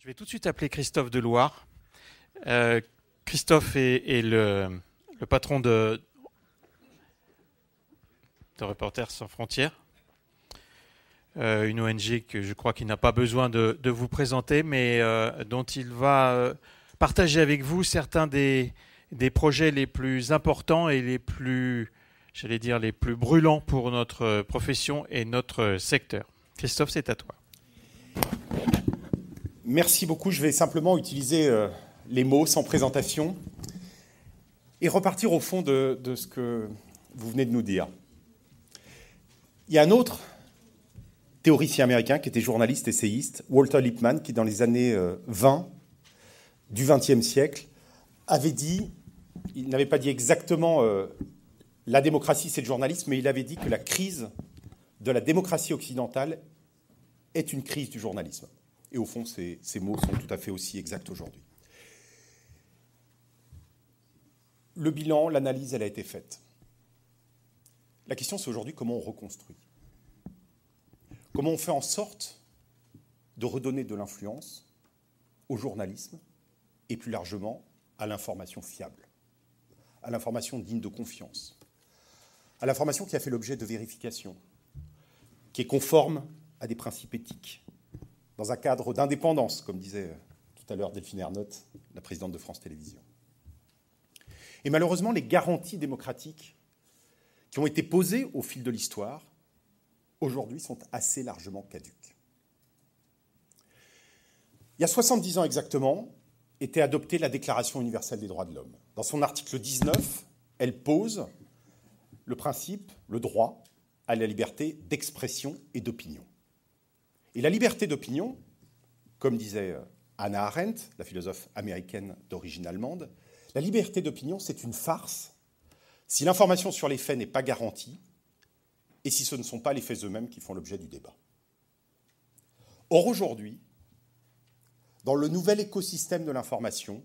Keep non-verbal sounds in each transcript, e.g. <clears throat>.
Je vais tout de suite appeler Christophe Deloire. Euh, Christophe est, le, patron de, Reporters sans frontières, euh, une ONG que je crois qu'il n'a pas besoin de, vous présenter, mais euh, dont il va partager avec vous certains des, des projets les plus importants et les plus, j'allais dire, les plus brûlants pour notre profession et notre secteur. Christophe, c'est à toi. Merci beaucoup. Je vais simplement utiliser euh, les mots sans présentation et repartir au fond de, ce que vous venez de nous dire. Il y a un autre théoricien américain qui était journaliste, essayiste, Walter Lippmann, qui dans les années 20 euh, du XXe siècle avait dit il n'avait pas dit exactement euh, la démocratie, c'est le journalisme, mais il avait dit que la crise de la démocratie occidentale est une crise du journalisme. Et au fond, ces, mots sont tout à fait aussi exacts aujourd'hui. Le bilan, l'analyse, elle a été faite. La question, c'est aujourd'hui comment on reconstruit. Comment on fait en sorte de redonner de l'influence au journalisme et plus largement à l'information fiable à l'information digne de confiance, à l'information qui a fait l'objet de vérification, qui est conforme à des principes éthiques, dans un cadre d'indépendance, comme disait tout à l'heure Delphine Ernotte, la présidente de France Télévisions. Et malheureusement, les garanties démocratiques qui ont été posées au fil de l'histoire, aujourd'hui, sont assez largement caduques. Il y a 70 ans exactement, était adoptée la Déclaration universelle des droits de l'homme. Dans son article 19, elle pose le principe, le droit à la liberté d'expression et d'opinion. Et la liberté d'opinion, comme disait euh, Anna Arendt, la philosophe américaine d'origine allemande, la liberté d'opinion, c'est une farce si l'information sur les faits n'est pas garantie et si ce ne sont pas les faits eux-mêmes qui font l'objet du débat. Or, aujourd'hui, dans le nouvel écosystème de l'information,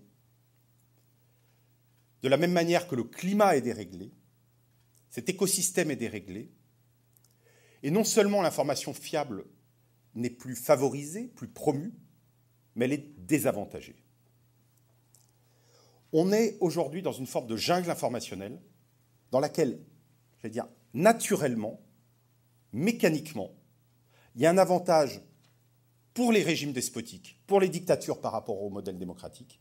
de la même manière que le climat est déréglé, cet écosystème est déréglé, et non seulement l'information fiable n'est plus favorisée, plus promue, mais elle est désavantagée. On est aujourd'hui dans une forme de jungle informationnelle dans laquelle, je vais dire, naturellement, mécaniquement, il y a un avantage pour les régimes despotiques, pour les dictatures par rapport au modèle démocratique,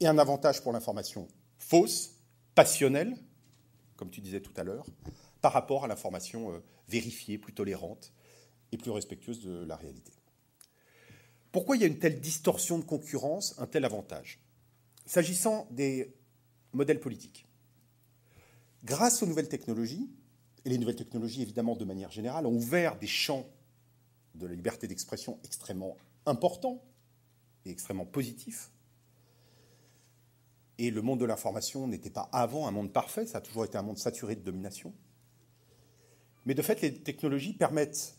et un avantage pour l'information fausse, passionnelle, comme tu disais tout à l'heure, par rapport à l'information euh, vérifiée, plus tolérante et plus respectueuse de la réalité. Pourquoi il y a une telle distorsion de concurrence, un tel avantage? S'agissant des modèles politiques, grâce aux nouvelles technologies, et les nouvelles technologies évidemment de manière générale ont ouvert des champs de la liberté d'expression extrêmement important et extrêmement positif. Et le monde de l'information n'était pas avant un monde parfait, ça a toujours été un monde saturé de domination. Mais de fait, les technologies permettent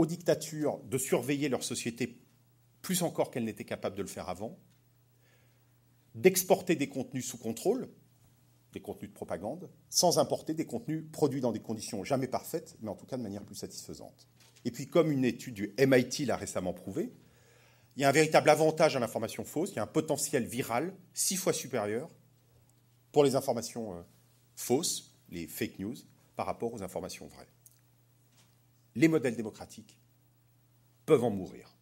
aux dictatures de surveiller leur société plus encore qu'elles n'étaient capables de le faire avant, d'exporter des contenus sous contrôle, des contenus de propagande, sans importer des contenus produits dans des conditions jamais parfaites, mais en tout cas de manière plus satisfaisante. Et puis, comme une étude du MIT l'a récemment prouvé, il y a un véritable avantage à l'information fausse, il y a un potentiel viral six fois supérieur pour les informations euh, fausses, les fake news, par rapport aux informations vraies. Les modèles démocratiques peuvent en mourir.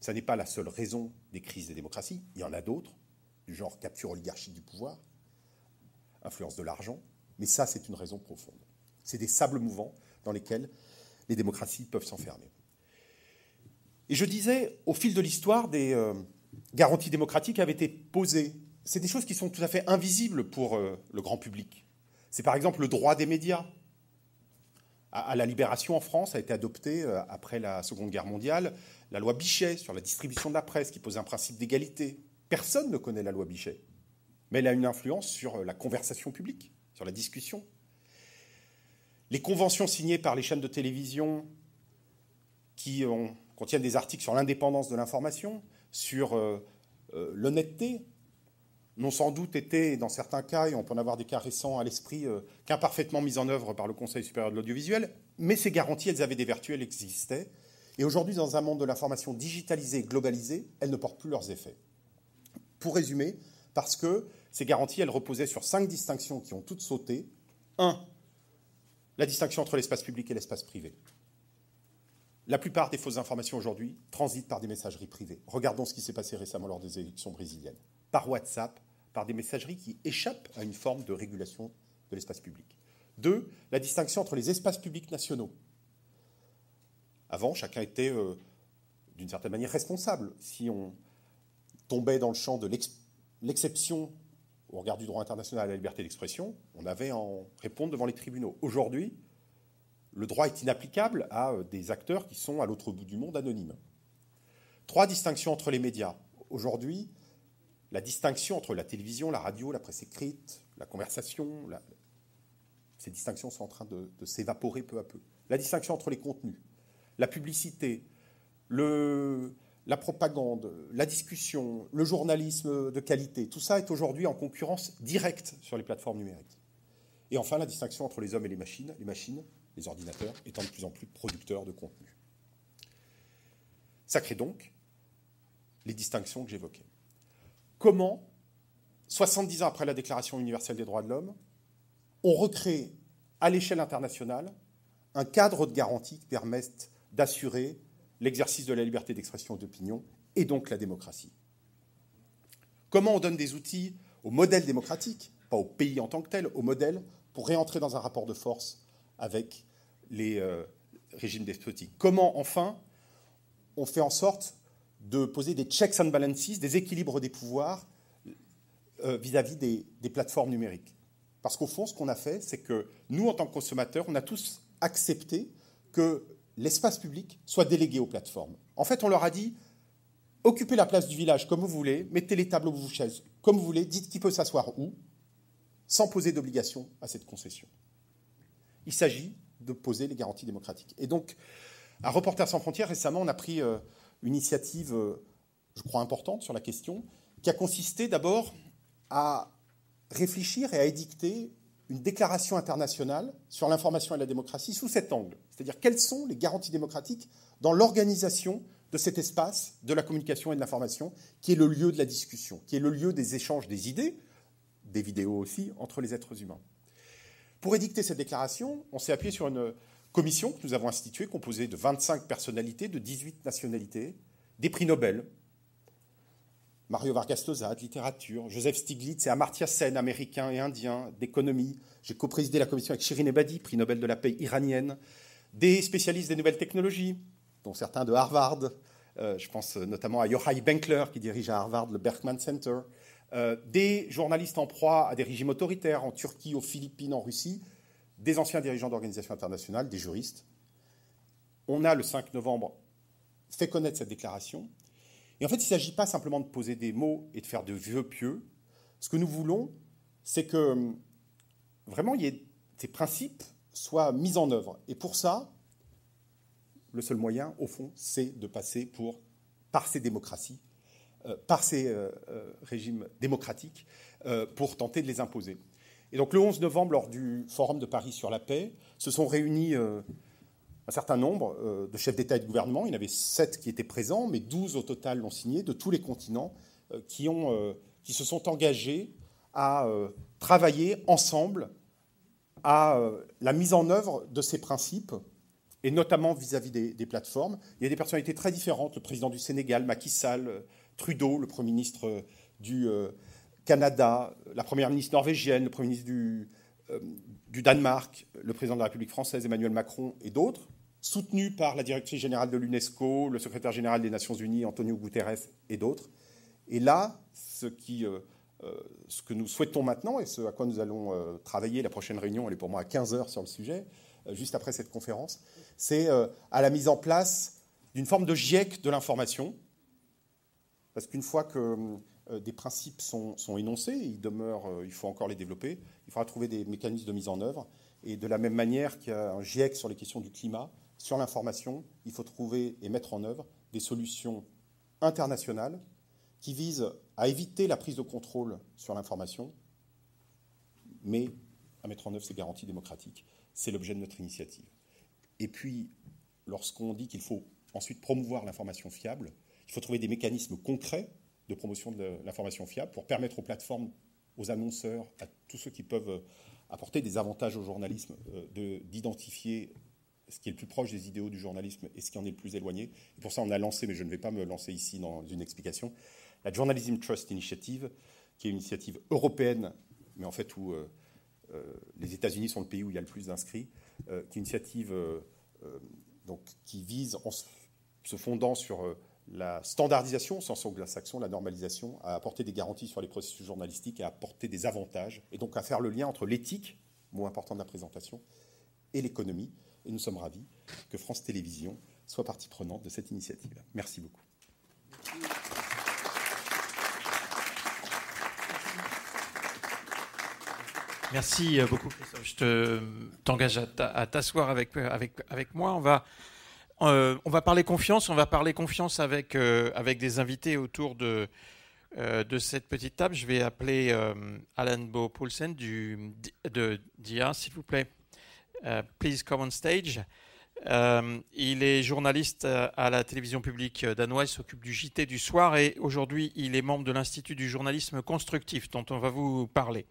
Ce n'est pas la seule raison des crises des démocraties, il y en a d'autres, du genre capture oligarchique du pouvoir, influence de l'argent, mais ça c'est une raison profonde. C'est des sables mouvants dans lesquels les démocraties peuvent s'enfermer. Et je disais, au fil de l'histoire, des euh, garanties démocratiques avaient été posées. C'est des choses qui sont tout à fait invisibles pour euh, le grand public. C'est par exemple le droit des médias. À, la libération en France a été adoptée, euh, après la Seconde Guerre mondiale, la loi Bichet sur la distribution de la presse, qui pose un principe d'égalité. Personne ne connaît la loi Bichet, mais elle a une influence sur la conversation publique, sur la discussion, les conventions signées par les chaînes de télévision qui contiennent des articles sur l'indépendance de l'information, sur euh, euh, l'honnêteté, n'ont sans doute été, dans certains cas, et on peut en avoir des cas récents à l'esprit, euh, qu'imparfaitement mises en œuvre par le Conseil supérieur de l'audiovisuel, mais ces garanties, elles avaient des vertus, elles existaient. Et aujourd'hui, dans un monde de l'information digitalisé, globalisé, elles ne portent plus leurs effets. Pour résumer, parce que ces garanties, elles reposaient sur cinq distinctions qui ont toutes sauté. Un, la distinction entre l'espace public et l'espace privé. La plupart des fausses informations aujourd'hui transitent par des messageries privées. Regardons ce qui s'est passé récemment lors des élections brésiliennes. Par WhatsApp, par des messageries qui échappent à une forme de régulation de l'espace public. Deux, la distinction entre les espaces publics nationaux. Avant, chacun était euh, d'une certaine manière responsable. Si on tombait dans le champ de l'exception au regard du droit international à la liberté d'expression, on avait à en répondre devant les tribunaux. Aujourd'hui, le droit est inapplicable à euh, des acteurs qui sont à l'autre bout du monde anonymes. Trois distinctions entre les médias. Aujourd'hui, la distinction entre la télévision, la radio, la presse écrite, la conversation, ces distinctions sont en train de, s'évaporer peu à peu. La distinction entre les contenus, la publicité, la propagande, la discussion, le journalisme de qualité, tout ça est aujourd'hui en concurrence directe sur les plateformes numériques. Et enfin, la distinction entre les hommes et les machines, les machines, les ordinateurs étant de plus en plus producteurs de contenu. Ça crée donc les distinctions que j'évoquais. Comment, 70 ans après la Déclaration universelle des droits de l'homme, on recrée à l'échelle internationale un cadre de garantie qui permette d'assurer l'exercice de la liberté d'expression et d'opinion et donc la démocratie. Comment on donne des outils au modèle démocratique, pas au pays en tant que tel, au modèle, pour réentrer dans un rapport de force avec les euh, régimes despotiques? Comment, enfin, on fait en sorte de poser des checks and balances, des équilibres des pouvoirs euh, vis-à-vis des, plateformes numériques Parce qu'au fond, ce qu'on a fait, c'est que nous, en tant que consommateurs, on a tous accepté que l'espace public soit délégué aux plateformes. En fait, on leur a dit occupez la place du village comme vous voulez, mettez les tables vous chaises comme vous voulez, dites qui peut s'asseoir où, sans poser d'obligation à cette concession. Il s'agit de poser les garanties démocratiques. Et donc, à Reporters sans frontières, récemment, on a pris euh, une initiative, euh, je crois, importante sur la question, qui a consisté d'abord à réfléchir et à édicter une déclaration internationale sur l'information et la démocratie sous cet angle. C'est-à-dire quelles sont les garanties démocratiques dans l'organisation de cet espace de la communication et de l'information, qui est le lieu de la discussion, qui est le lieu des échanges des idées, des vidéos aussi, entre les êtres humains? Pour édicter cette déclaration, on s'est appuyé sur une commission que nous avons instituée, composée de 25 personnalités de 18 nationalités, des prix Nobel, Mario Vargas Llosa de littérature, Joseph Stiglitz et Amartya Sen, américain et indien, d'économie. J'ai co-présidé la commission avec Shirin Ebadi, prix Nobel de la paix iranienne, des spécialistes des nouvelles technologies, dont certains de Harvard. Euh, je pense notamment à Yochai Benkler, qui dirige à Harvard le Berkman Center. Euh, des journalistes en proie à des régimes autoritaires en Turquie, aux Philippines, en Russie, des anciens dirigeants d'organisations internationales, des juristes. On a, le 5 novembre, fait connaître cette déclaration et en fait, il ne s'agit pas simplement de poser des mots et de faire de vieux pieux. Ce que nous voulons, c'est que hum, vraiment ces principes soient mis en œuvre. Et pour ça, le seul moyen, au fond, c'est de passer par ces démocraties, euh, par ces euh, euh, régimes démocratiques, pour tenter de les imposer. Et donc le 11 novembre, lors du Forum de Paris sur la paix, se sont réunis un certain nombre euh, de chefs d'État et de gouvernement. Il y en avait sept qui étaient présents, mais 12 au total l'ont signé, de tous les continents, euh, euh, qui se sont engagés à travailler ensemble à la mise en œuvre de ces principes, et notamment vis-à-vis des, des, plateformes. Il y a des personnalités très différentes, le président du Sénégal, Macky Sall, Trudeau, le Premier ministre du Canada, la Première ministre norvégienne, le Premier ministre du, du Danemark, le président de la République française, Emmanuel Macron, et d'autres soutenu par la directrice générale de l'UNESCO, le secrétaire général des Nations Unies, Antonio Guterres, et d'autres. Et là, ce, euh, euh, que nous souhaitons maintenant, et ce à quoi nous allons euh, travailler, la prochaine réunion, elle est pour moi à 15 heures sur le sujet, juste après cette conférence, c'est à la mise en place d'une forme de GIEC de l'information. Parce qu'une fois que des principes sont, sont énoncés, il demeure, il faut encore les développer, il faudra trouver des mécanismes de mise en œuvre. Et de la même manière qu'il y a un GIEC sur les questions du climat, sur l'information, il faut trouver et mettre en œuvre des solutions internationales qui visent à éviter la prise de contrôle sur l'information, mais à mettre en œuvre ces garanties démocratiques. C'est l'objet de notre initiative. Et puis, lorsqu'on dit qu'il faut ensuite promouvoir l'information fiable. Il faut trouver des mécanismes concrets de promotion de l'information fiable pour permettre aux plateformes, aux annonceurs, à tous ceux qui peuvent euh, apporter des avantages au journalisme, euh, d'identifier ce qui est le plus proche des idéaux du journalisme et ce qui en est le plus éloigné. Et pour ça, on a lancé, mais je ne vais pas me lancer ici dans une explication, la Journalism Trust Initiative, qui est une initiative européenne, mais en fait où euh, les États-Unis sont le pays où il y a le plus d'inscrits, qui est une initiative donc, qui vise, en se fondant sur la standardisation, sans anglo-saxon, la normalisation, à apporter des garanties sur les processus journalistiques, à apporter des avantages, et donc à faire le lien entre l'éthique, mot important de la présentation, et l'économie. Et nous sommes ravis que France Télévisions soit partie prenante de cette initiative. Merci beaucoup. Merci beaucoup, Christophe. Je t'engage à t'asseoir avec, avec, avec moi. On va euh, on va parler confiance, on va parler confiance avec, euh, avec des invités autour de, euh, de cette petite table. Je vais appeler Alan Bo Poulsen de DIA, s'il vous plaît. please come on stage. il est journaliste à la télévision publique danoise, s'occupe du JT du soir et aujourd'hui il est membre de l'Institut du journalisme constructif dont on va vous parler.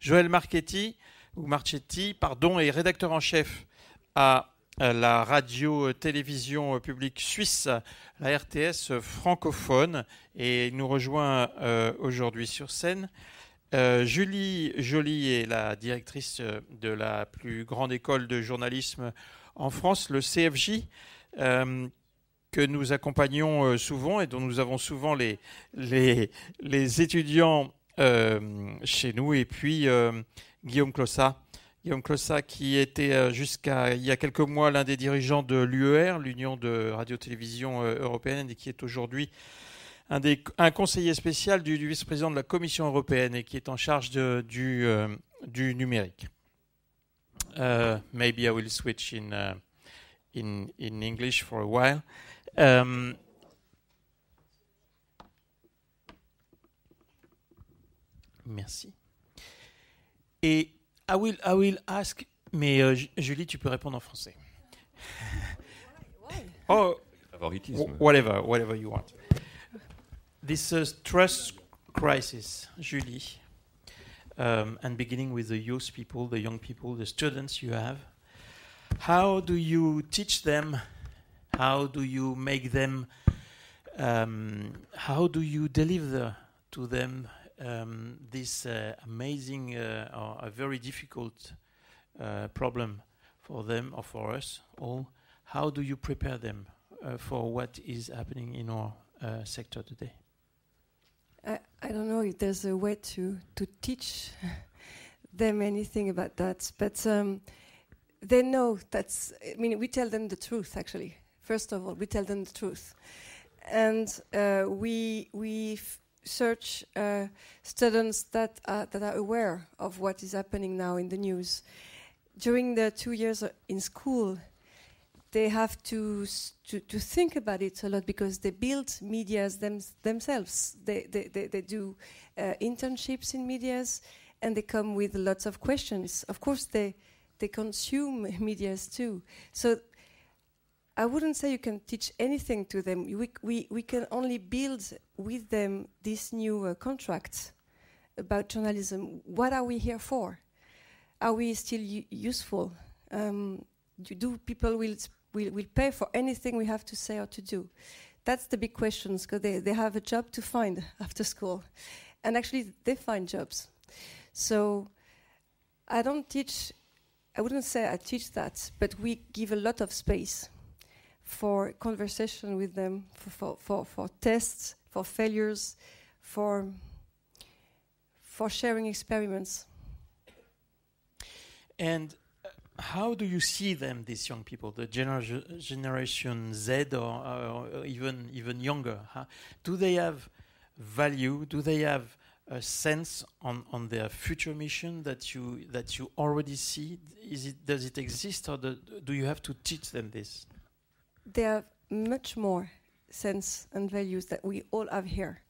Joël Marchetti, ou Marchetti, pardon, est rédacteur en chef à la radio-télévision publique suisse, la RTS francophone, et nous rejoint euh, aujourd'hui sur scène. Euh, Julie Joly est la directrice de la plus grande école de journalisme en France, le CFJ, euh, que nous accompagnons souvent et dont nous avons souvent les étudiants chez nous. Et puis Guillaume Clossat, Guillaume Clossat, qui était euh, jusqu'à il y a quelques mois l'un des dirigeants de l'UER, l'Union de radio-télévision euh, européenne, et qui est aujourd'hui un, conseiller spécial du, vice-président de la Commission européenne et qui est en charge euh, du, numérique. Maybe I will switch in, uh, in, in English for a while. Merci. Et I will, I will ask, mais euh, Julie, tu peux répondre en français. oh, whatever, whatever you want. This uh, trust crisis, Julie, um, and beginning with the youth people, the young people, the students you have. How do you teach them? How do you make them? Um, how do you deliver to them um, this uh, amazing uh, or a very difficult uh, problem for them or for us all. How do you prepare them for what is happening in our sector today? I, I don't know if there's a way to, to teach <laughs> them anything about that, but um, they know that's, I mean, we tell them the truth actually. First of all, we tell them the truth. And uh, we, we search uh, students that uh, that are aware of what is happening now in the news. During the two years uh, in school, they have to, to, to think about it a lot because they build medias them, themselves. They, they, they, they do uh, internships in medias and they come with lots of questions. Of course, they, they consume <laughs> medias too. So I wouldn't say you can teach anything to them. We, we, we can only build with them this new uh, contract about journalism. What are we here for? Are we still useful? Um, do people will, will, will pay for anything we have to say or to do? That's the big questions because they, they have a job to find <laughs> after school. And actually, they find jobs. So I don't teach, I wouldn't say I teach that, but we give a lot of space for conversation with them, for, for, for, for tests, for failures, for, for sharing experiments. And uh, how do you see them, these young people, the gener- generation Z or, or, even even younger? Huh? Do they have value? Do they have a sense on, on their future mission that you that you already see? Is it does it exist, or do, do you have to teach them this? They have much more sense and values that we all have here.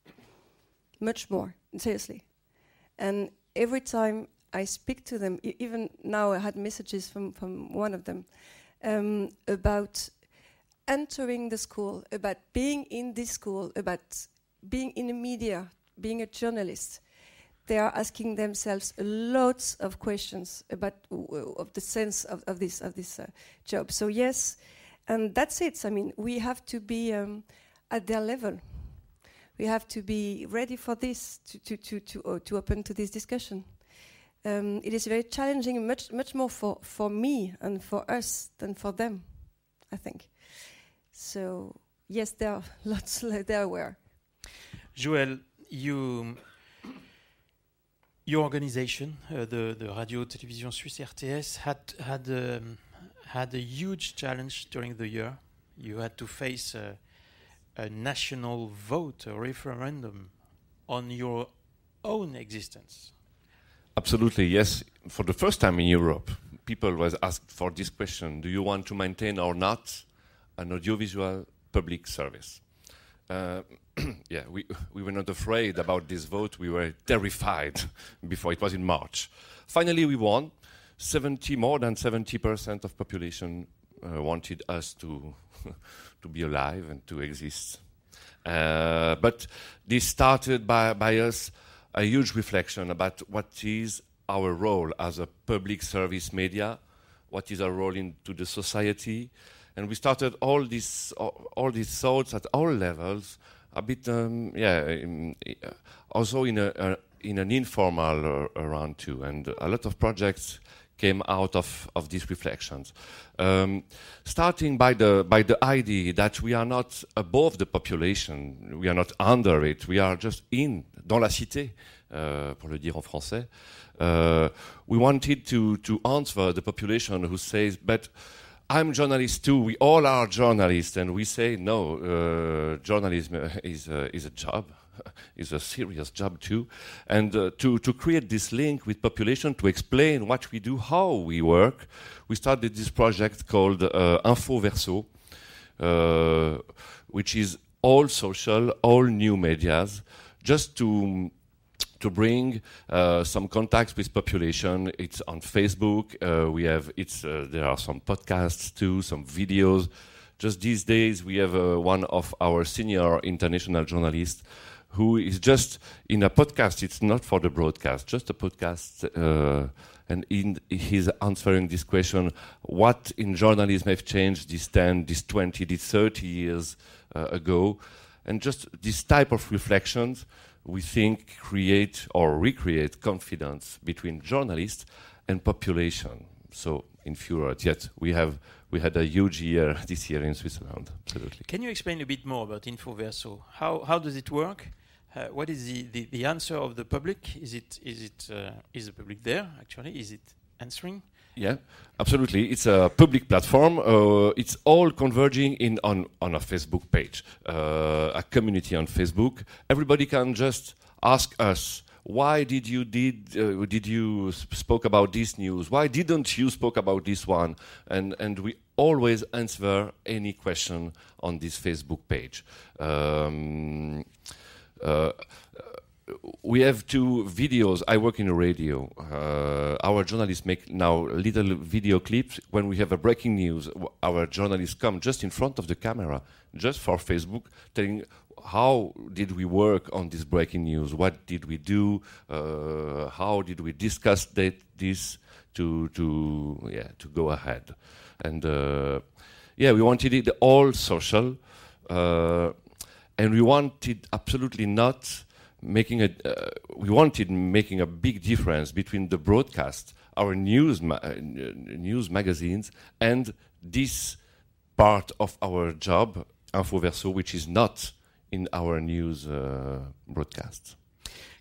Much more, seriously. And every time I speak to them, even now I had messages from, from one of them um, about entering the school, about being in this school, about being in the media, being a journalist, they are asking themselves lots of questions about of the sense of, of this of this uh, job. So yes, and that's it. I mean, we have to be um, at their level. We have to be ready for this to to to to, uh, to open to this discussion. Um, it is very challenging, much much more for for me and for us than for them, I think. So yes, there are <laughs> lots. They're aware. Joël, you your organization, uh, the, the Radio Télévision Suisse RTS, had, had, um, had a huge challenge during the year. You had to face a, a national vote, a referendum on your own existence. Absolutely, yes. For the first time in Europe, people was asked for this question: Do you want to maintain or not an audiovisual public service? Uh, <clears throat> yeah, we, we were not afraid about this vote. We were terrified <laughs> before it was in March. Finally, we won. 70, more than 70% of population uh, wanted us to, <laughs> to be alive and to exist. Uh, but this started by, by us a huge reflection about what is our role as a public service media, what is our role into the society, and we started all these all, these thoughts at all levels a bit, um, yeah, in, also in, a, uh, in an informal uh, around too. And a lot of projects came out of, of these reflections. Um, starting by the, by the idea that we are not above the population, we are not under it, we are just in, dans la cité, uh, pour le dire en français. Uh, we wanted to, to answer the population who says, but I'm journalist too. We all are journalists, and we say no. Uh, journalism <laughs> is a, is a job, <laughs> is a serious job too, and uh, to to create this link with population to explain what we do, how we work, we started this project called uh, Info Verso, uh, which is all social, all new medias, just to to bring uh, some contacts with population. It's on Facebook. Uh, we have it's uh, there are some podcasts too, some videos. Just these days, we have uh, one of our senior international journalists who is just in a podcast. It's not for the broadcast, just a podcast. Uh, and in, he's answering this question: What in journalism have changed these 10, these 20, these 30 years uh, ago? And just this type of reflections we think create or recreate confidence between journalists and population. So in few words, yet we have we had a huge year <laughs> this year in Switzerland. Absolutely. Can you explain a bit more about Infoverso? How how does it work? Uh, what is the, the, the, answer of the public? Is it is it uh, is the public there actually? Is it answering? Yeah, absolutely. It's a public platform. Uh, it's all converging in on on a Facebook page, uh, a community on Facebook. Everybody can just ask us. Why did you did uh, did you spoke about this news? Why didn't you spoke about this one? And and we always answer any question on this Facebook page. Um, we have two videos. I work in a radio. Uh, our journalists make now little video clips. When we have a breaking news, our journalists come just in front of the camera, just for Facebook, telling how did we work on this breaking news? What did we do? Uh, how did we discuss that, this to to yeah to go ahead? And uh, yeah, we wanted it all social, uh, and we wanted absolutely not making a uh, we wanted making a big difference between the broadcast our news ma uh, news magazines and this part of our job infoverso which is not in our news uh, broadcasts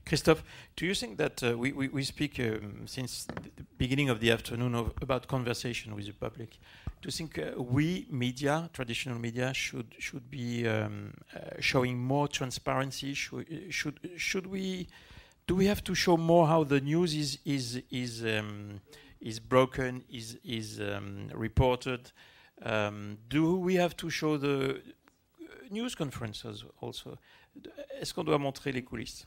Christophe, do you think that uh, we, we, we, speak um, since the beginning of the afternoon of, about conversation with the public? Do you think uh, we media, traditional media, should should be um, uh, showing more transparency? Should, should should we do we have to show more how the news is is is um, is broken, is is um, reported? Um, do we have to show the news conferences also? Est-ce qu'on doit montrer les coulisses?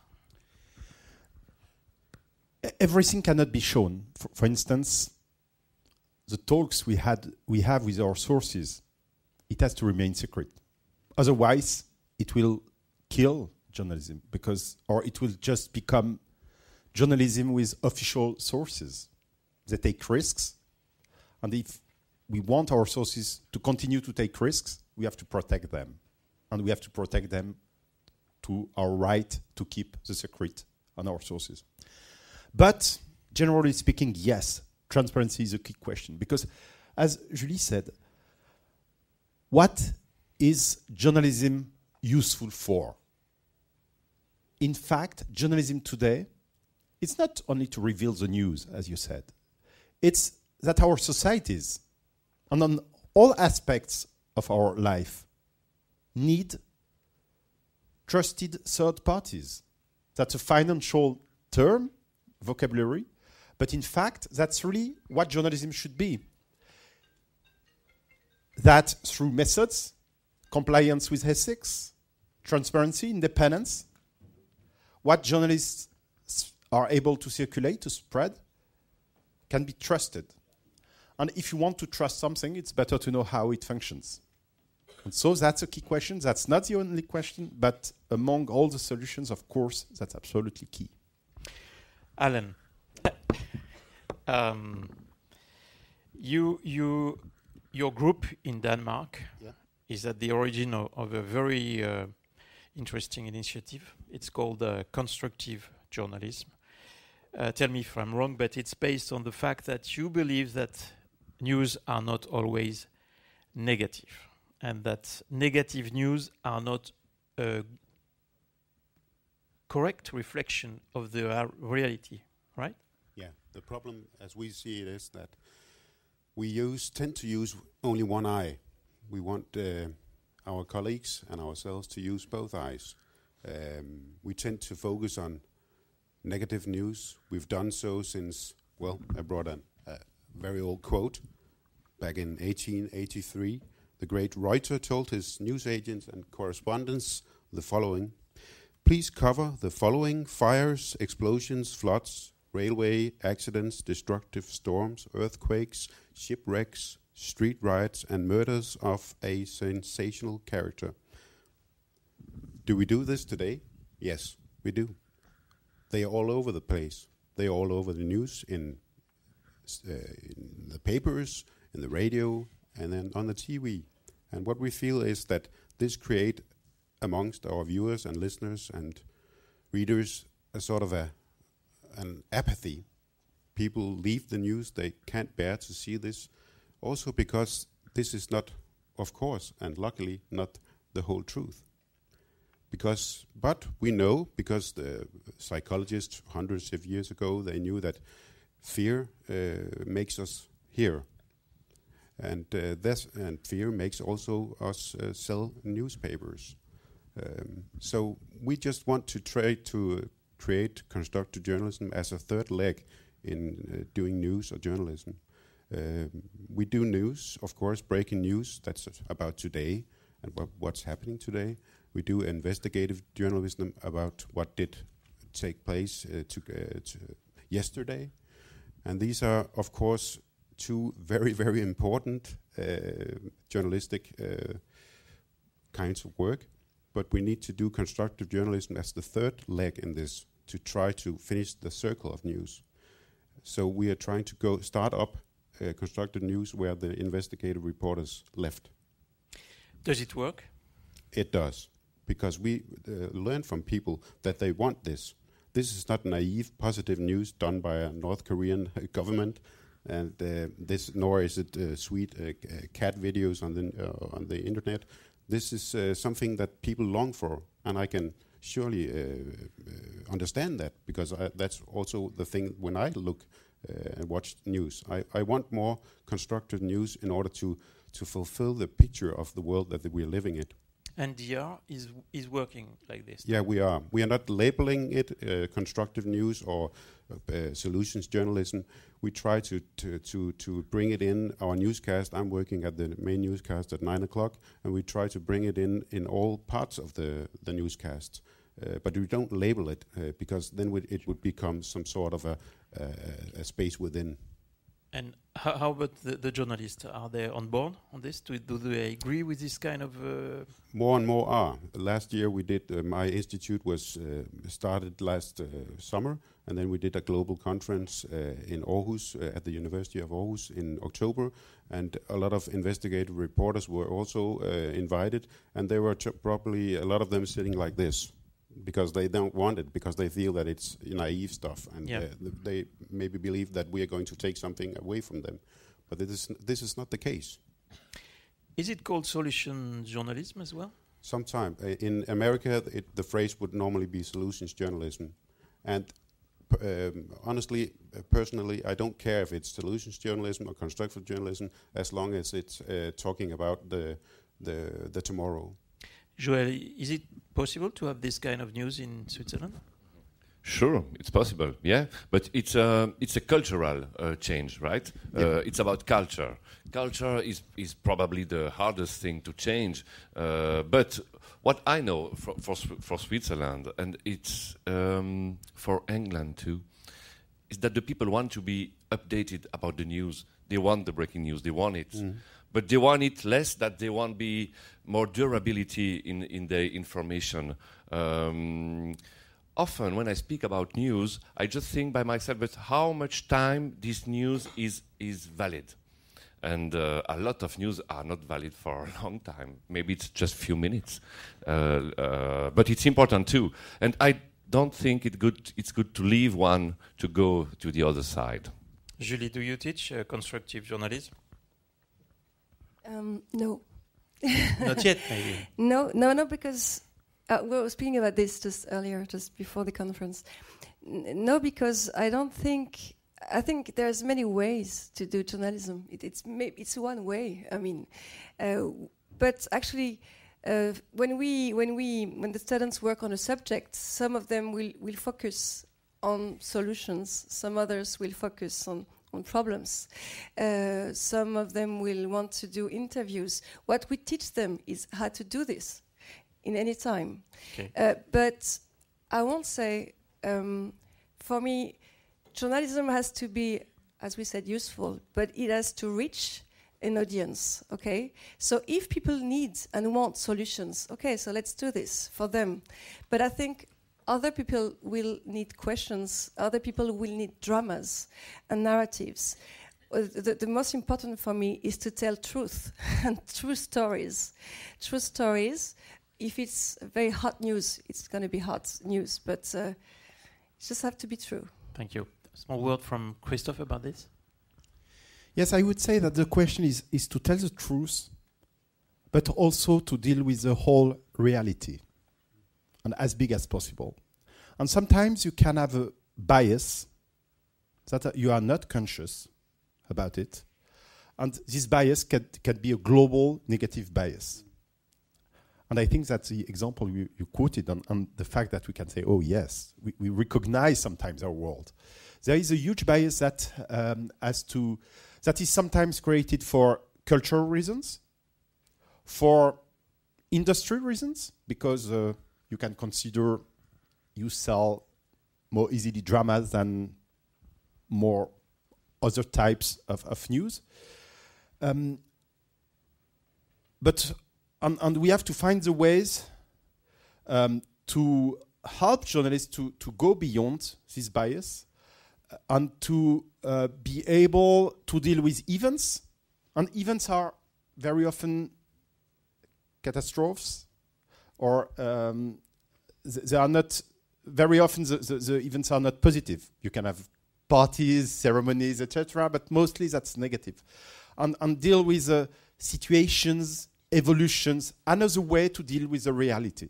everything cannot be shown. For, for, instance, the talks we had we have with our sources it has to remain secret. Otherwise, it will kill journalism because, or it will just become journalism with official sources. They take risks, and if we want our sources to continue to take risks, we have to protect them, and we have to protect them to our right to keep the secret on our sources. But generally speaking, yes, transparency is a key question because, as Julie said, what is journalism useful for? In fact, journalism today, it's not only to reveal the news, as you said, it's that our societies, and on all aspects of our life, need trusted third parties. That's a financial term, vocabulary, but in fact, that's really what journalism should be. That through methods, compliance with ethics, transparency, independence, what journalists are able to circulate, to spread, can be trusted. And if you want to trust something, it's better to know how it functions. And so that's a key question. That's not the only question, but among all the solutions, of course, that's absolutely key. Alan, um, you, you, your group in Denmark Yeah. is at the origin of, of a very uh, interesting initiative. It's called uh, constructive journalism. Uh, tell me if I'm wrong, but it's based on the fact that you believe that news are not always negative, and that negative news are not a correct reflection of the uh, reality, right? The problem, as we see it, is that we use tend to use only one eye. We want uh, our colleagues and ourselves to use both eyes. Um, we tend to focus on negative news. We've done so since, well, I brought a very old quote back in 1883. The great Reuter told his news agents and correspondents the following Please cover the following fires, explosions, floods, railway accidents, destructive storms, earthquakes, shipwrecks, street riots, and murders of a sensational character. Do we do this today? Yes, we do. They are all over the place. They are all over the news, in, uh, in the papers, in the radio, and then on the TV. And what we feel is that this create amongst our viewers and listeners and readers a sort of a an apathy. People leave the news; they can't bear to see this. Also, because this is not, of course, and luckily, not the whole truth. Because, but we know because the psychologists hundreds of years ago they knew that fear uh, makes us hear, and uh, this and fear makes also us uh, sell newspapers. Um, so we just want to try to create constructive journalism as a third leg in uh, doing news or journalism. Um, we do news, of course, breaking news that's about today and wha- what's happening today. We do investigative journalism about what did take place uh, to, uh, to yesterday, and these are, of course, two very, very important uh, journalistic uh, kinds of work but we need to do constructive journalism as the third leg in this to try to finish the circle of news. So we are trying to go start up uh, constructive news where the investigative reporters left. Does it work? It does because we uh, learn from people that they want this. This is not naive, positive news done by a North Korean <laughs> government, and uh, this nor is it uh, sweet uh, uh, cat videos on the uh, on the internet. This is uh, something that people long for, and I can surely uh, uh, understand that because I, that's also the thing when I look and watch news. I, I want more constructive news in order to to fulfill the picture of the world that we are living in. And DR is is working like this. Yeah, we are. We are not labeling it uh, constructive news or uh, solutions journalism. We try to, to, to, to bring it in our newscast. I'm working at the main newscast at 9 o'clock, and we try to bring it in in all parts of the, the newscast. Uh, but we don't label it uh, because then it would become some sort of a, uh, a space within. And how, how about the, the journalists? Are they on board on this? Do, do they agree with this kind of? Uh, More and more are. Last year we did. Uh, my institute was uh, started last uh, summer, and then we did a global conference uh, in Aarhus uh, at the University of Aarhus in October, and a lot of investigative reporters were also invited, and they were probably a lot of them sitting like this. Because they don't want it, because they feel that it's naive stuff, and Yeah. uh, they maybe believe that we are going to take something away from them. But it is, this is not the case. is it called solution journalism as well? sometimes uh, in America, it, the phrase would normally be solutions journalism, and um, honestly, uh, personally, I don't care if it's solutions journalism or constructive journalism, as long as it's uh, talking about the the the tomorrow. Joël, is it possible to have this kind of news in Switzerland? Sure, it's possible. Yeah, but it's a it's a cultural uh, change, right? Uh, it's about culture. Culture is is probably the hardest thing to change. Uh, but what I know for for, for Switzerland and it's um, for England too, is that the people want to be updated about the news. They want the breaking news. They want it. But they want it less that they want be more durability in, in the information. Um, often when I speak about news, I just think by myself, but how much time this news is, is valid? And uh, a lot of news are not valid for a <laughs> long time. Maybe it's just few minutes, uh, uh, but it's important too. And I don't think it good, it's good to leave one to go to the other side. Julie, do you teach uh, constructive journalism? Um, no, Not <laughs> yet, maybe. no, no, no, because uh, we were speaking about this just earlier, just before the conference. N- no, because I don't think. I think there's many ways to do journalism. It, it's it's one way. I mean, uh, but actually, uh, when we when we when the students work on a subject, some of them will will focus on solutions. Some others will focus on on problems. Uh, some of them will want to do interviews. What we teach them is how to do this in any time. Uh, but I won't say, um, for me, journalism has to be, as we said, useful, but it has to reach an audience. Okay, so if people need and want solutions, okay, so let's do this for them. But I think other people will need questions. Other people will need dramas and narratives. Uh, the, the most important for me is to tell truth <laughs> and true stories. True stories. If it's very hot news, it's going to be hot news, but uh, it just have to be true. Thank you. Small word from Christophe about this. Yes, I would say that the question is, is to tell the truth, but also to deal with the whole reality and as big as possible. And sometimes you can have a bias that you are not conscious about it. And this bias can, can be a global negative bias. And I think that the example you, you quoted on, on the fact that we can say, oh, yes, we, we recognize sometimes our world. There is a huge bias that um, has to that is sometimes created for cultural reasons, for industry reasons, because uh, you can consider you sell more easily dramas than more other types of, of news. Um, but and, and we have to find the ways um, to help journalists to, to go beyond this bias uh, and to uh, be able to deal with events. And events are very often catastrophes, or um, th- they are not. Very often, the, the, the events are not positive. You can have parties, ceremonies, etc., but mostly that's negative. And, and deal with uh, situations, evolutions, another way to deal with the reality.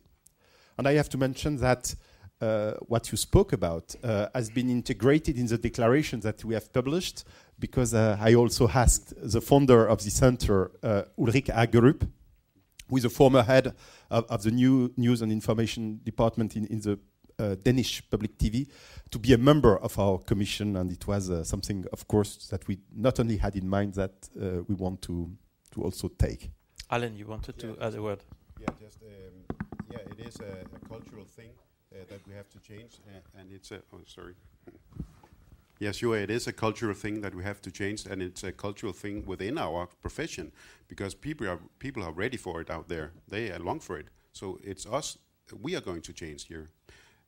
And I have to mention that uh, what you spoke about uh, has been integrated in the declaration that we have published because uh, I also asked the founder of the center, uh, Ulrik Haagerup, who is a former head of, of the new news and information department in, in the uh, Danish public TV, to be a member of our commission. And it was uh, something, of course, that we not only had in mind that uh, we want to, to also take. Alan, you wanted to add a word. Yeah, just um, yeah, it is a, a cultural thing uh, that we have to change, uh, and it's a, oh sorry. Yeah, sure, it is a cultural thing that we have to change, and it's a cultural thing within our profession because people are people are ready for it out there. They long for it. So it's us. We are going to change here.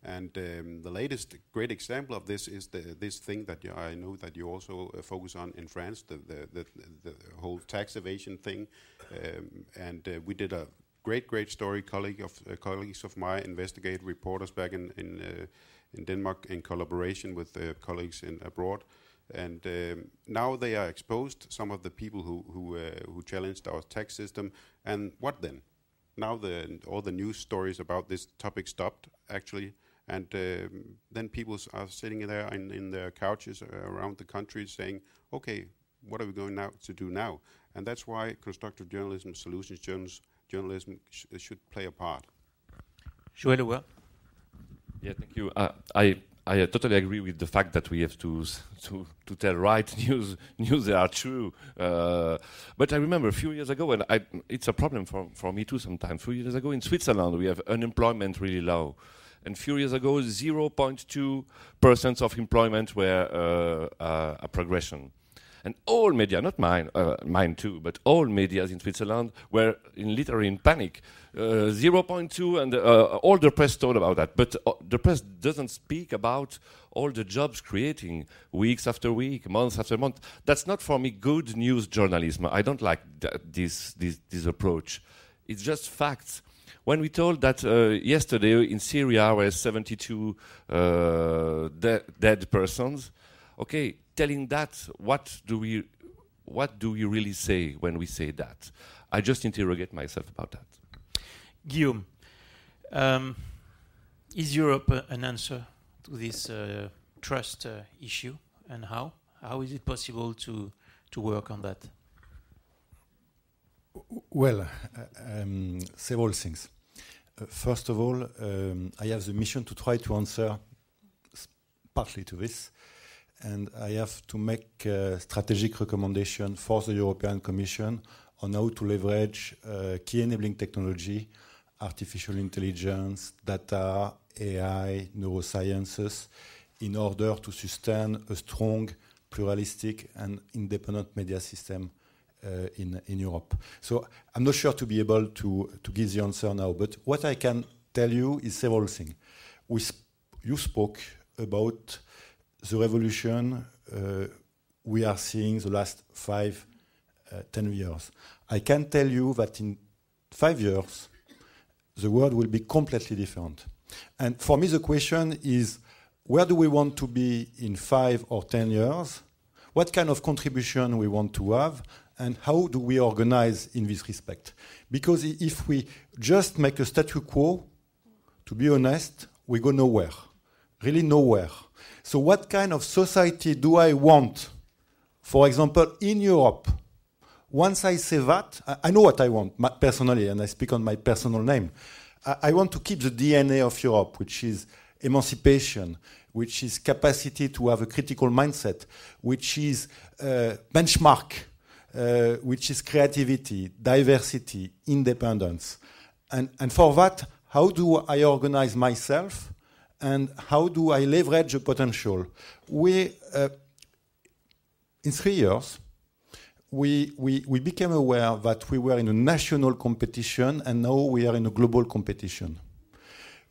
And um, the latest great example of this is the, this thing that you, I know that you also uh, focus on in France, the, the, the, the whole tax evasion thing. Um, and uh, we did a great, great story. Colleague of uh, colleagues of mine investigate reporters back in in, uh, in Denmark in collaboration with uh, colleagues in abroad. And um, now they are exposed. Some of the people who who uh, who challenged our tax system. And what then? Now the all the news stories about this topic stopped actually and um, then people are sitting there in, in their couches around the country saying, okay, what are we going now to do now? And that's why constructive journalism, solutions journalism, sh should play a part. Joël. Yeah, thank you. Uh, I I totally agree with the fact that we have to to to tell right <laughs> news news that are true. Uh, but I remember a few years ago, and I, it's a problem for for me too. Sometimes, a few years ago in Switzerland, we have unemployment really low and a few years ago, 0.2% of employment were uh, uh, a progression. And all media, not mine, uh, mine too, but all media in Switzerland were in literally in panic. Uh, 0.2, and uh, all the press told about that. But uh, the press doesn't speak about all the jobs creating weeks after week, months after month. That's not for me good news journalism. I don't like this, this, this approach. It's just facts when we told that uh, yesterday in Syria were 72 uh, de dead persons, okay, telling that, what do we, what do we really say when we say that? I just interrogate myself about that. Guillaume, um, is Europe an answer to this uh, trust uh, issue, and how? How is it possible to to work on that? Well, uh, um, several things. Uh, first of all, um, I have the mission to try to answer partly to this, and I have to make a strategic recommendation for the European Commission on how to leverage uh, key enabling technology, artificial intelligence, data, AI, neurosciences, in order to sustain a strong, pluralistic, and independent media system uh, in, in Europe. So I'm not sure to be able to, to give the answer now, but what I can tell you is several things. We sp you spoke about the revolution uh, we are seeing the last five, uh, ten years. I can tell you that in five years, the world will be completely different. And for me, the question is, where do we want to be in five or ten years? What kind of contribution we want to have? and how do we organize in this respect? Because if we just make a statu quo, to be honest, we go nowhere, really nowhere. So, what kind of society do I want? For example, in Europe, once I say that, I, know what I want personally, and I speak on my personal name. I, want to keep the DNA of Europe, which is emancipation, which is capacity to have a critical mindset, which is uh, benchmark uh, which is creativity, diversity, independence. And, and for that, how do I organize myself and how do I leverage the potential? We, uh, in three years, we, we, we became aware that we were in a national competition and now we are in a global competition.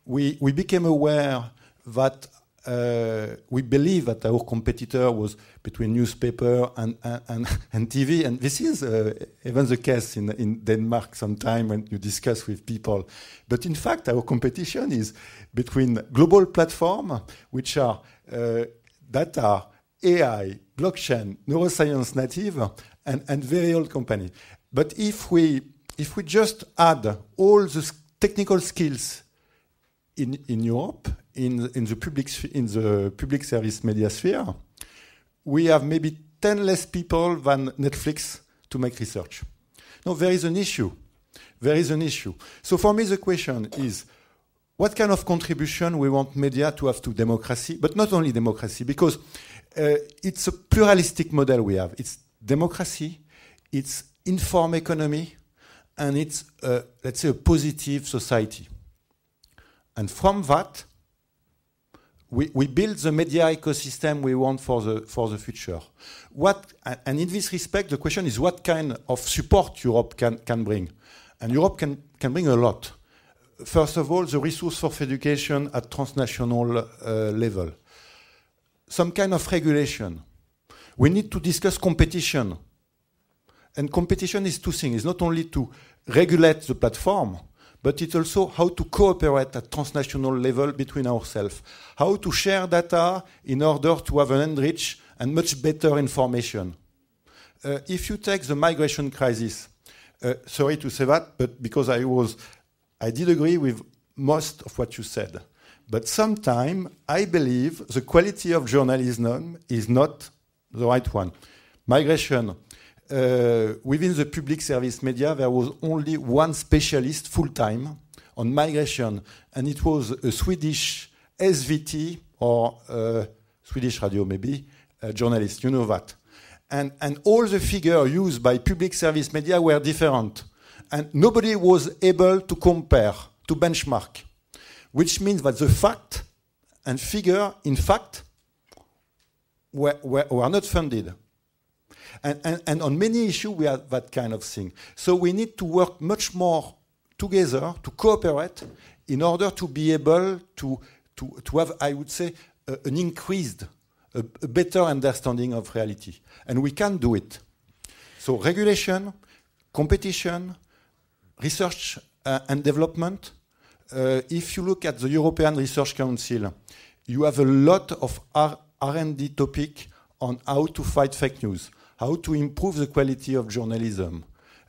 We, we became aware that uh, we believe that our competitor was between newspaper and, and, and <laughs> TV, and this is uh, even the case in, in Denmark sometimes when you discuss with people. But in fact, our competition is between global platforms, which are uh, data, AI, blockchain, neuroscience native, and, and very old company. But if we, if we just add all the technical skills in, in Europe, in, in, the public, in the public service media sphere, we have maybe 10 less people than Netflix to make research. No, there is an issue. There is an issue. So for me, the question is, what kind of contribution we want media to have to democracy, but not only democracy, because uh, it's a pluralistic model we have. It's democracy, it's informed economy, and it's, uh, let's say, a positive society. And from that, we, we build the media ecosystem we want for the, for the future. What, and in this respect, the question is what kind of support Europe can, can bring? And Europe can, can bring a lot. First of all, the resource of education at transnational uh, level. Some kind of regulation. We need to discuss competition. And competition is two things. It's not only to regulate the platform, but it's also how to cooperate at transnational level between ourselves, how to share data in order to have an enriched and much better information. Uh, if you take the migration crisis, uh, sorry to say that, but because I was, I did agree with most of what you said. But sometimes I believe the quality of journalism is not the right one. Migration. Uh, within the public service media, there was only one specialist full time on migration, and it was a Swedish SVT or uh, Swedish radio, maybe, uh, journalist. You know that. And, and all the figures used by public service media were different. And nobody was able to compare, to benchmark, which means that the fact and figure, in fact, were, were, were not funded. And, and, and on many issues, we have that kind of thing. So we need to work much more together, to cooperate, in order to be able to, to, to have, I would say, a, an increased, a, a better understanding of reality. And we can do it. So regulation, competition, research uh, and development. Uh, if you look at the European Research Council, you have a lot of R- R&D topic on how to fight fake news, how to improve the quality of journalism.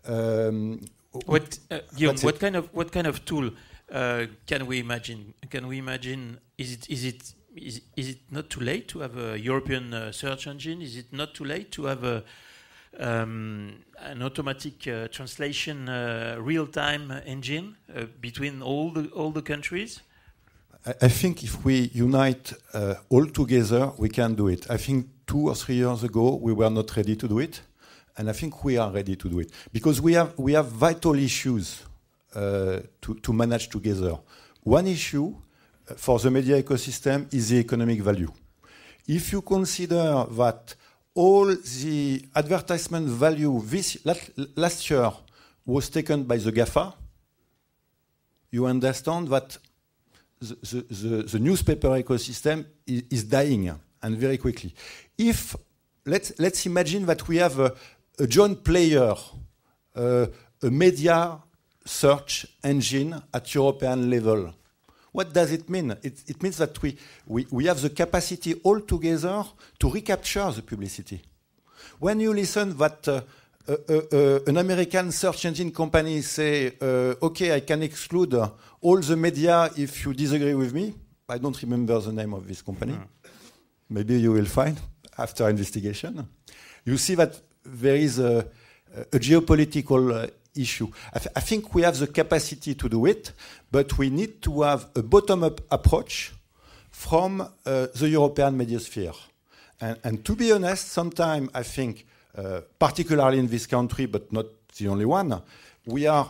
Um, What, uh, Guillaume, what it. kind of what kind of tool uh, can we imagine? Can we imagine? Is it is it is, is it not too late to have a European uh, search engine? Is it not too late to have a um, an automatic uh, translation uh, real-time engine uh, between all the all the countries? I I think if we unite uh, all together, we can do it. I think two or three years ago, we were not ready to do it. And I think we are ready to do it. Because we have, we have vital issues uh, to, to manage together. One issue uh, for the media ecosystem is the economic value. If you consider that all the advertisement value this last, year was taken by the GAFA, you understand that the, the, the, the newspaper ecosystem is, is dying and very quickly. If let's let's imagine that we have a, a joint player, uh, a media search engine at European level. What does it mean? It, it means that we, we, we have the capacity all together to recapture the publicity. When you listen that uh, uh, uh, uh, an American search engine company say, uh, okay, I can exclude all the media if you disagree with me. I don't remember the name of this company. Maybe you will find after investigation. You see that there is a, a geopolitical uh, issue. I, th- I think we have the capacity to do it, but we need to have a bottom-up approach from uh, the European mediosphere. And, and to be honest, sometimes I think, uh, particularly in this country, but not the only one, we are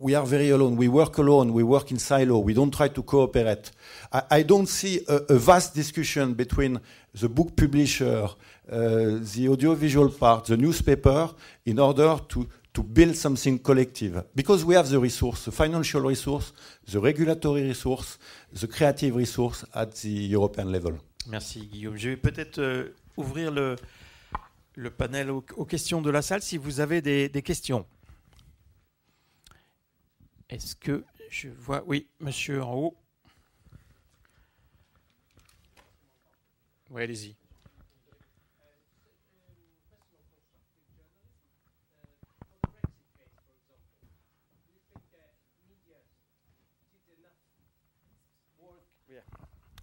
we are very alone. We work alone. We work in silo. We don't try to cooperate. I, I don't see a, a vast discussion between the book publisher, uh, the audiovisual part, the newspaper, in order to, to build something collective. Because we have the resource, the financial resource, the regulatory resource, the creative resource at the European level. Merci Guillaume. Je vais peut-être euh, ouvrir le, le panel aux, aux questions de la salle si vous avez des, des questions. Est-ce que je vois Oui, monsieur en haut. Oui, allez-y.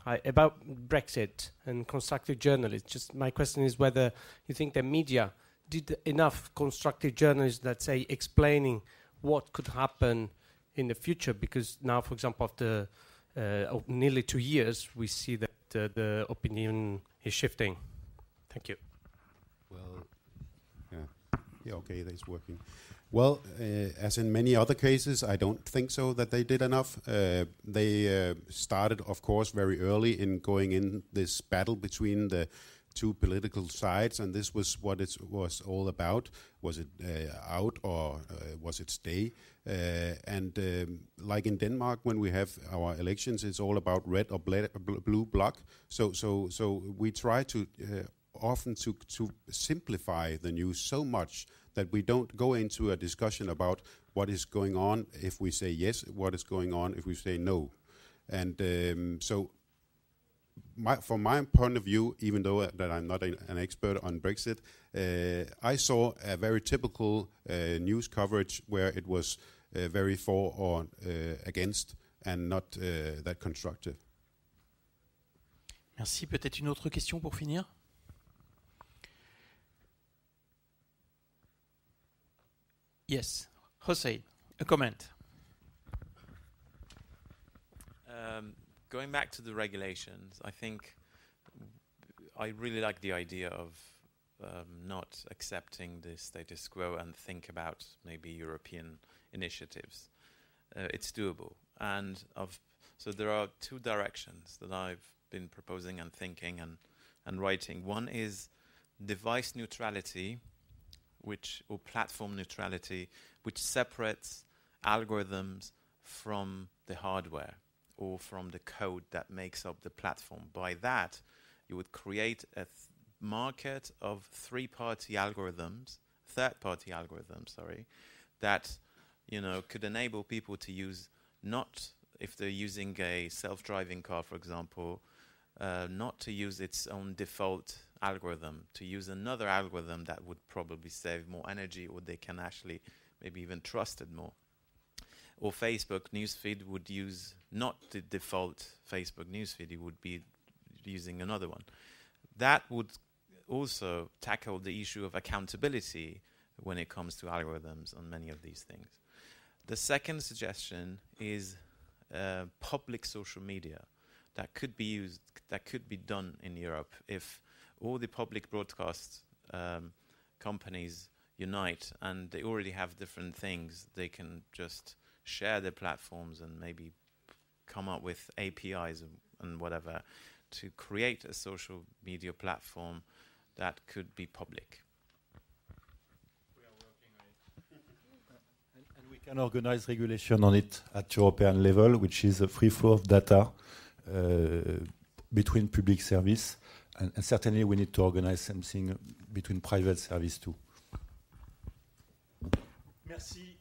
Hi, about Brexit and constructive journalism. Just my question is whether you think the media did enough constructive journalism, let's say, explaining what could happen in the future. Because now, for example, after uh, nearly two years, we see that uh, the opinion is shifting. Thank you. Well, yeah, yeah, okay, that's working. Well, uh, as in many other cases, I don't think so that they did enough. Uh, they uh, started, of course, very early in going in this battle between the two political sides, and this was what it was all about. Was it uh, out or uh, was it stay? Uh, and um, like in Denmark, when we have our elections, it's all about red or blue block. So, so, so we try to uh, often to to simplify the news so much that we don't go into a discussion about what is going on if we say yes, what is going on if we say no. And um, so, my, from my point of view, even though uh, that I'm not an expert on Brexit, I saw a very typical uh, news coverage where it was uh, very for or uh, against and not uh, that constructive. Merci. Peut-être une autre question pour finir Yes. Jose, a comment. Um, going back to the regulations, I think I really like the idea of um, not accepting the status quo and think about maybe European initiatives. Uh, it's doable, and of so there are two directions that I've been proposing and thinking and and writing. One is device neutrality, which or platform neutrality, which separates algorithms from the hardware or from the code that makes up the platform. By that, you would create a th- market of three-party algorithms, third-party algorithms, sorry, that you know could enable people to use not if they're using a self-driving car, for example, uh, not to use its own default algorithm, to use another algorithm that would probably save more energy, or they can actually maybe even trust it more. Or Facebook newsfeed would use not the default Facebook newsfeed; it would be using another one. That would also tackle the issue of accountability when it comes to algorithms on many of these things. The second suggestion is uh, public social media that could be used, that could be done in Europe if all the public broadcast um, companies unite and they already have different things. They can just share their platforms and maybe come up with APIs and, and whatever to create a social media platform that could be public. <laughs> And we can organize regulation on it at European level, which is a free flow of data uh, between public service. And, and certainly we need to organize something between private service too. Merci infiniment. Thanks a lot. gentlemen. Merci.